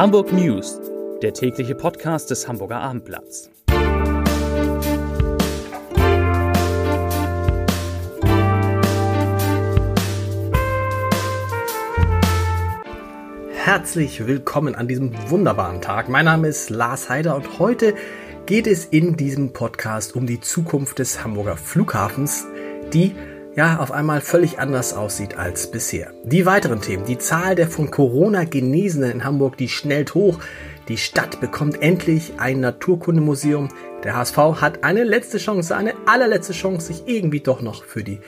Hamburg News, der tägliche Podcast des Hamburger Abendblatts. Herzlich willkommen an diesem wunderbaren Tag. Mein Name ist Lars Heider und heute geht es in diesem Podcast um die Zukunft des Hamburger Flughafens, die ja auf einmal völlig anders aussieht als bisher. Die weiteren Themen, die Zahl der von Corona Genesenen in Hamburg, die schnellt hoch. Die Stadt bekommt endlich ein Naturkundemuseum. Der HSV hat eine letzte Chance, eine allerletzte Chance, sich irgendwie doch noch für die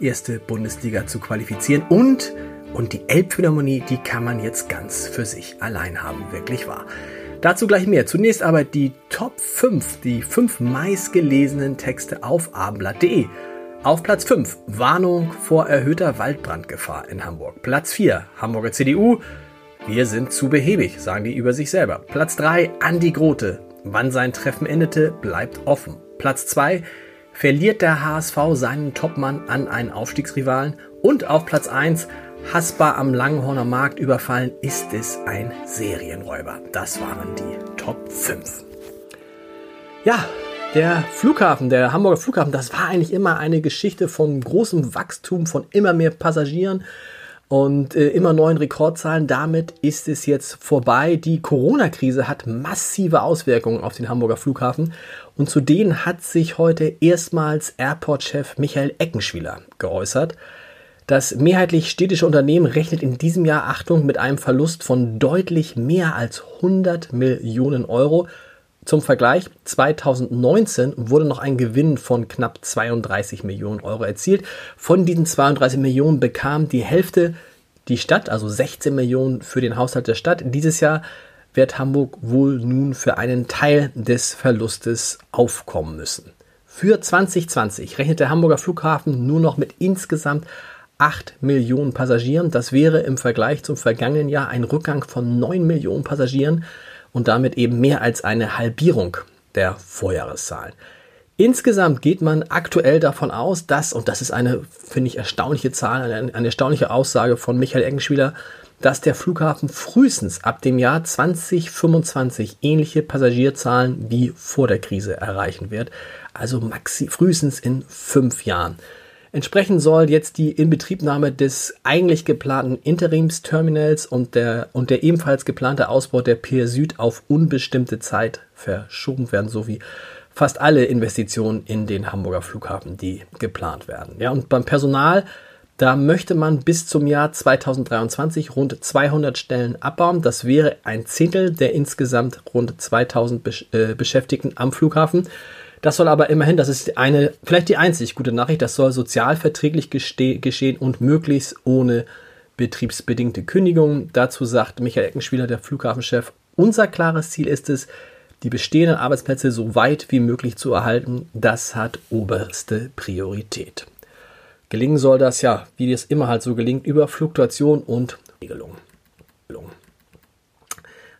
erste Bundesliga zu qualifizieren. Und, und die Elbphilharmonie, die kann man jetzt ganz für sich allein haben, wirklich wahr. Dazu gleich mehr. Zunächst aber die Top 5, die 5 meistgelesenen Texte auf abendblatt.de. Auf Platz 5 Warnung vor erhöhter Waldbrandgefahr in Hamburg. Platz 4 Hamburger CDU. Wir sind zu behäbig, sagen die über sich selber. Platz 3 Andi Grote. Wann sein Treffen endete, bleibt offen. Platz 2 verliert der HSV seinen Topmann an einen Aufstiegsrivalen. Und auf Platz 1 Hasbar am Langhorner Markt überfallen, ist es ein Serienräuber. Das waren die Top 5. Ja, der Flughafen, der Hamburger Flughafen, das war eigentlich immer eine Geschichte von großem Wachstum, von immer mehr Passagieren und äh, immer neuen Rekordzahlen. Damit ist es jetzt vorbei. Die Corona-Krise hat massive Auswirkungen auf den Hamburger Flughafen und zu denen hat sich heute erstmals Airport-Chef Michael Eckenschwieler geäußert. Das mehrheitlich städtische Unternehmen rechnet in diesem Jahr, Achtung, mit einem Verlust von deutlich mehr als 100 Millionen Euro zum Vergleich, 2019 wurde noch ein Gewinn von knapp 32 Millionen Euro erzielt. Von diesen 32 Millionen bekam die Hälfte die Stadt, also 16 Millionen für den Haushalt der Stadt. Dieses Jahr wird Hamburg wohl nun für einen Teil des Verlustes aufkommen müssen. Für 2020 rechnet der Hamburger Flughafen nur noch mit insgesamt 8 Millionen Passagieren. Das wäre im Vergleich zum vergangenen Jahr ein Rückgang von 9 Millionen Passagieren und damit eben mehr als eine Halbierung der Vorjahreszahlen. Insgesamt geht man aktuell davon aus, dass, und das ist eine, finde ich, erstaunliche Zahl, eine, eine erstaunliche Aussage von Michael Eggenspieler, dass der Flughafen frühestens ab dem Jahr 2025 ähnliche Passagierzahlen wie vor der Krise erreichen wird. Also maxi, frühestens in fünf Jahren. Entsprechend soll jetzt die Inbetriebnahme des eigentlich geplanten Interimsterminals und der, und der ebenfalls geplante Ausbau der Pier Süd auf unbestimmte Zeit verschoben werden, sowie fast alle Investitionen in den Hamburger Flughafen, die geplant werden. Ja, und beim Personal, da möchte man bis zum Jahr 2023 rund 200 Stellen abbauen. Das wäre ein Zehntel der insgesamt rund 2000 äh, Beschäftigten am Flughafen. Das soll aber immerhin, das ist eine, vielleicht die einzig gute Nachricht, das soll sozialverträglich geschehen und möglichst ohne betriebsbedingte Kündigungen. Dazu sagt Michael Eckenspieler, der Flughafenchef, unser klares Ziel ist es, die bestehenden Arbeitsplätze so weit wie möglich zu erhalten. Das hat oberste Priorität. Gelingen soll das ja, wie es immer halt so gelingt, über Fluktuation und Regelung.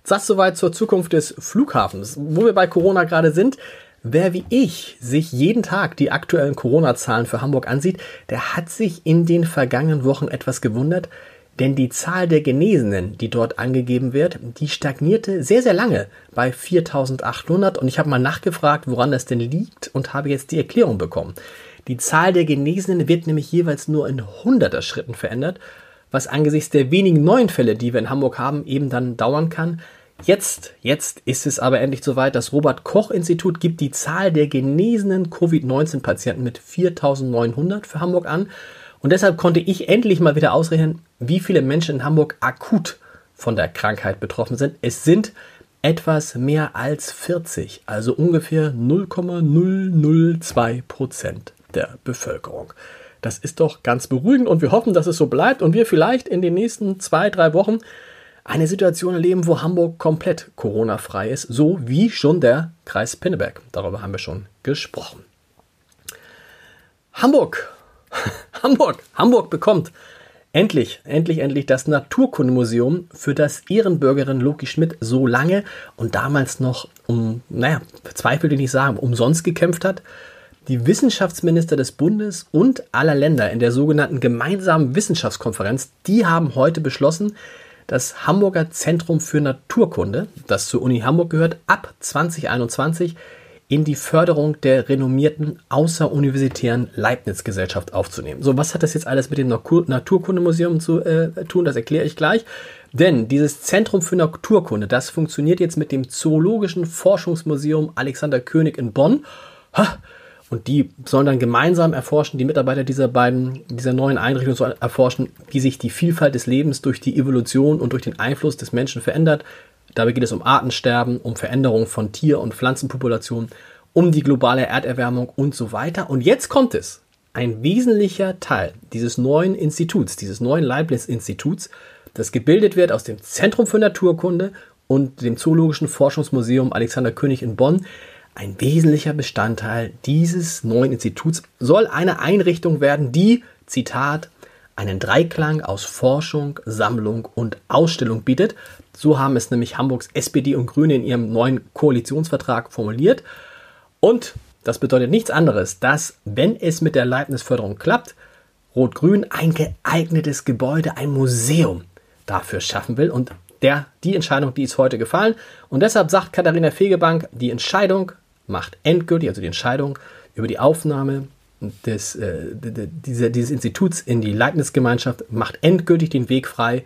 Das soweit zur Zukunft des Flughafens. Wo wir bei Corona gerade sind, Wer wie ich sich jeden Tag die aktuellen Corona-Zahlen für Hamburg ansieht, der hat sich in den vergangenen Wochen etwas gewundert, denn die Zahl der Genesenen, die dort angegeben wird, die stagnierte sehr, sehr lange bei 4800 und ich habe mal nachgefragt, woran das denn liegt und habe jetzt die Erklärung bekommen. Die Zahl der Genesenen wird nämlich jeweils nur in hunderter Schritten verändert, was angesichts der wenigen neuen Fälle, die wir in Hamburg haben, eben dann dauern kann. Jetzt, jetzt ist es aber endlich soweit. Das Robert Koch Institut gibt die Zahl der genesenen Covid-19-Patienten mit 4.900 für Hamburg an. Und deshalb konnte ich endlich mal wieder ausrechnen, wie viele Menschen in Hamburg akut von der Krankheit betroffen sind. Es sind etwas mehr als 40, also ungefähr 0,002 Prozent der Bevölkerung. Das ist doch ganz beruhigend und wir hoffen, dass es so bleibt und wir vielleicht in den nächsten zwei, drei Wochen eine Situation erleben, wo Hamburg komplett Corona-frei ist, so wie schon der Kreis Pinneberg. Darüber haben wir schon gesprochen. Hamburg, Hamburg, Hamburg bekommt endlich, endlich, endlich das Naturkundemuseum, für das Ehrenbürgerin Loki Schmidt so lange und damals noch um, naja, Zweifel, die nicht sagen, umsonst gekämpft hat. Die Wissenschaftsminister des Bundes und aller Länder in der sogenannten gemeinsamen Wissenschaftskonferenz, die haben heute beschlossen, das Hamburger Zentrum für Naturkunde, das zur Uni Hamburg gehört, ab 2021 in die Förderung der renommierten außeruniversitären Leibniz-Gesellschaft aufzunehmen. So, was hat das jetzt alles mit dem Naturkundemuseum zu äh, tun? Das erkläre ich gleich. Denn dieses Zentrum für Naturkunde, das funktioniert jetzt mit dem Zoologischen Forschungsmuseum Alexander König in Bonn. Und die sollen dann gemeinsam erforschen, die Mitarbeiter dieser beiden, dieser neuen Einrichtung sollen erforschen, wie sich die Vielfalt des Lebens durch die Evolution und durch den Einfluss des Menschen verändert. Dabei geht es um Artensterben, um Veränderungen von Tier- und Pflanzenpopulationen, um die globale Erderwärmung und so weiter. Und jetzt kommt es. Ein wesentlicher Teil dieses neuen Instituts, dieses neuen Leibniz-Instituts, das gebildet wird aus dem Zentrum für Naturkunde und dem Zoologischen Forschungsmuseum Alexander König in Bonn, ein wesentlicher Bestandteil dieses neuen Instituts soll eine Einrichtung werden, die, Zitat, einen Dreiklang aus Forschung, Sammlung und Ausstellung bietet. So haben es nämlich Hamburgs SPD und Grüne in ihrem neuen Koalitionsvertrag formuliert. Und das bedeutet nichts anderes, dass, wenn es mit der Leibniz-Förderung klappt, Rot-Grün ein geeignetes Gebäude, ein Museum dafür schaffen will. Und der, die Entscheidung, die ist heute gefallen. Und deshalb sagt Katharina Fegebank, die Entscheidung macht endgültig, also die Entscheidung über die Aufnahme des, äh, dieser, dieses Instituts in die Leibniz-Gemeinschaft macht endgültig den Weg frei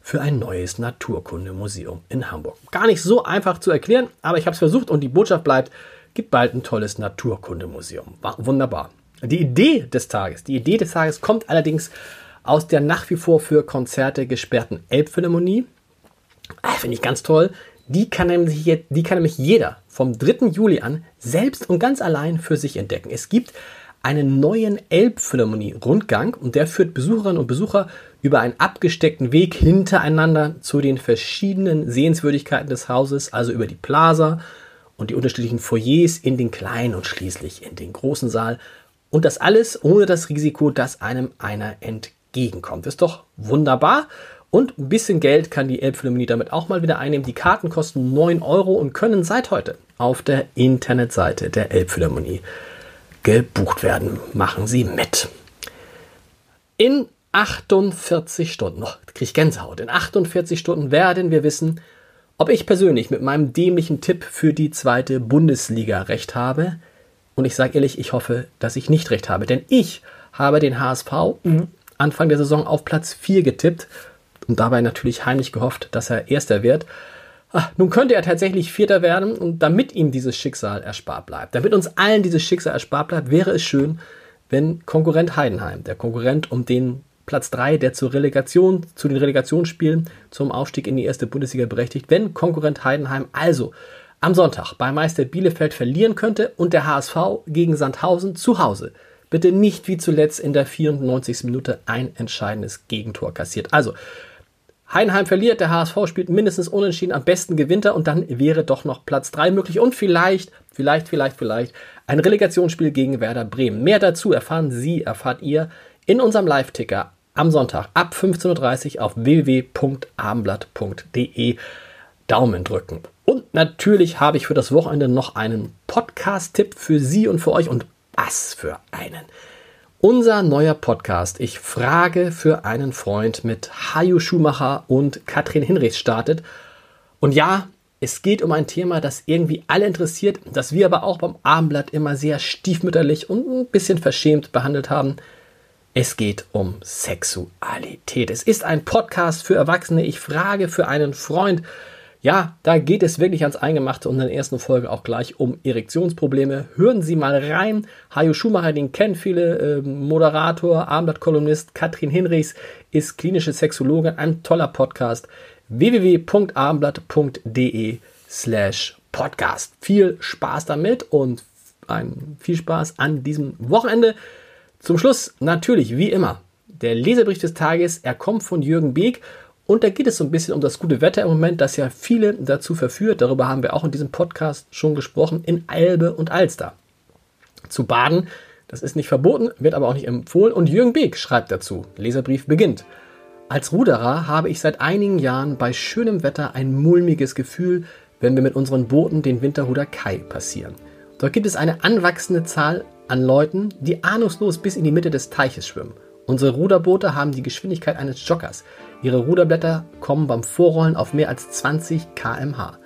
für ein neues Naturkundemuseum in Hamburg. Gar nicht so einfach zu erklären, aber ich habe es versucht und die Botschaft bleibt, gibt bald ein tolles Naturkundemuseum. Wunderbar. Die Idee des Tages, die Idee des Tages kommt allerdings aus der nach wie vor für Konzerte gesperrten Elbphilharmonie. Ah, Finde ich ganz toll. Die kann, nämlich, die kann nämlich jeder vom 3. Juli an selbst und ganz allein für sich entdecken. Es gibt einen neuen Elbphilharmonie-Rundgang und der führt Besucherinnen und Besucher über einen abgesteckten Weg hintereinander zu den verschiedenen Sehenswürdigkeiten des Hauses, also über die Plaza und die unterschiedlichen Foyers in den kleinen und schließlich in den großen Saal. Und das alles ohne das Risiko, dass einem einer entgegenkommt. Ist doch wunderbar. Und ein bisschen Geld kann die Elbphilharmonie damit auch mal wieder einnehmen. Die Karten kosten 9 Euro und können seit heute auf der Internetseite der Elbphilharmonie gebucht werden. Machen Sie mit. In 48 Stunden, oh, kriege ich Gänsehaut, in 48 Stunden werden wir wissen, ob ich persönlich mit meinem dämlichen Tipp für die zweite Bundesliga recht habe. Und ich sage ehrlich, ich hoffe, dass ich nicht recht habe, denn ich habe den HSV Anfang der Saison auf Platz 4 getippt und dabei natürlich heimlich gehofft, dass er Erster wird. Ach, nun könnte er tatsächlich Vierter werden und damit ihm dieses Schicksal erspart bleibt, damit uns allen dieses Schicksal erspart bleibt, wäre es schön, wenn Konkurrent Heidenheim, der Konkurrent um den Platz 3, der zur Relegation, zu den Relegationsspielen zum Aufstieg in die erste Bundesliga berechtigt, wenn Konkurrent Heidenheim also am Sonntag bei Meister Bielefeld verlieren könnte und der HSV gegen Sandhausen zu Hause bitte nicht wie zuletzt in der 94. Minute ein entscheidendes Gegentor kassiert. Also Heidenheim verliert, der HSV spielt mindestens unentschieden, am besten gewinnt er und dann wäre doch noch Platz 3 möglich und vielleicht, vielleicht, vielleicht, vielleicht ein Relegationsspiel gegen Werder Bremen. Mehr dazu erfahren Sie, erfahrt ihr in unserem Live-Ticker am Sonntag ab 15.30 Uhr auf www.abendblatt.de. Daumen drücken. Und natürlich habe ich für das Wochenende noch einen Podcast-Tipp für Sie und für euch und was für einen. Unser neuer Podcast Ich frage für einen Freund mit Hajo Schumacher und Katrin Hinrichs startet. Und ja, es geht um ein Thema, das irgendwie alle interessiert, das wir aber auch beim Abendblatt immer sehr stiefmütterlich und ein bisschen verschämt behandelt haben. Es geht um Sexualität. Es ist ein Podcast für Erwachsene. Ich frage für einen Freund. Ja, da geht es wirklich ans Eingemachte und in der ersten Folge auch gleich um Erektionsprobleme. Hören Sie mal rein. Hajo Schumacher, den kennen viele, äh, Moderator, Abendblatt-Kolumnist. Katrin Hinrichs ist klinische Sexologin. Ein toller Podcast. www.abendblatt.de slash podcast. Viel Spaß damit und ein, viel Spaß an diesem Wochenende. Zum Schluss natürlich, wie immer, der Leserbrief des Tages. Er kommt von Jürgen Beek und da geht es so ein bisschen um das gute Wetter im Moment, das ja viele dazu verführt, darüber haben wir auch in diesem Podcast schon gesprochen, in Elbe und Alster zu baden. Das ist nicht verboten, wird aber auch nicht empfohlen. Und Jürgen Beek schreibt dazu, Leserbrief beginnt. Als Ruderer habe ich seit einigen Jahren bei schönem Wetter ein mulmiges Gefühl, wenn wir mit unseren Booten den Winterhuder Kai passieren. Dort gibt es eine anwachsende Zahl an Leuten, die ahnungslos bis in die Mitte des Teiches schwimmen Unsere Ruderboote haben die Geschwindigkeit eines Joggers. Ihre Ruderblätter kommen beim Vorrollen auf mehr als 20 km/h.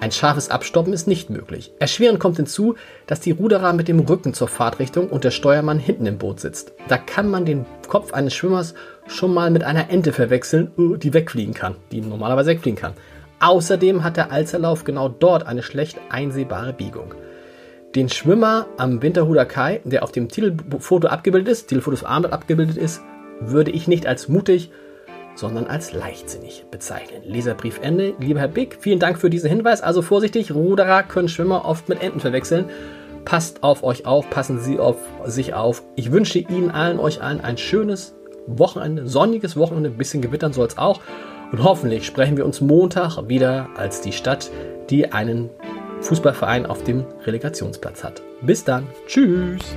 Ein scharfes Abstoppen ist nicht möglich. Erschwerend kommt hinzu, dass die Ruderer mit dem Rücken zur Fahrtrichtung und der Steuermann hinten im Boot sitzt. Da kann man den Kopf eines Schwimmers schon mal mit einer Ente verwechseln, äh, die wegfliegen kann, die normalerweise wegfliegen kann. Außerdem hat der Alzerlauf genau dort eine schlecht einsehbare Biegung. Den Schwimmer am Winterhuder Kai, der auf dem Titelfoto abgebildet ist, Titelfotos Armband abgebildet ist, würde ich nicht als mutig, sondern als leichtsinnig bezeichnen. Leserbrief Ende. Lieber Herr Big, vielen Dank für diesen Hinweis. Also vorsichtig, Ruderer können Schwimmer oft mit Enten verwechseln. Passt auf euch auf, passen Sie auf sich auf. Ich wünsche Ihnen allen, euch allen ein schönes Wochenende, sonniges Wochenende, ein bisschen gewittern soll es auch. Und hoffentlich sprechen wir uns Montag wieder als die Stadt, die einen Fußballverein auf dem Relegationsplatz hat. Bis dann. Tschüss.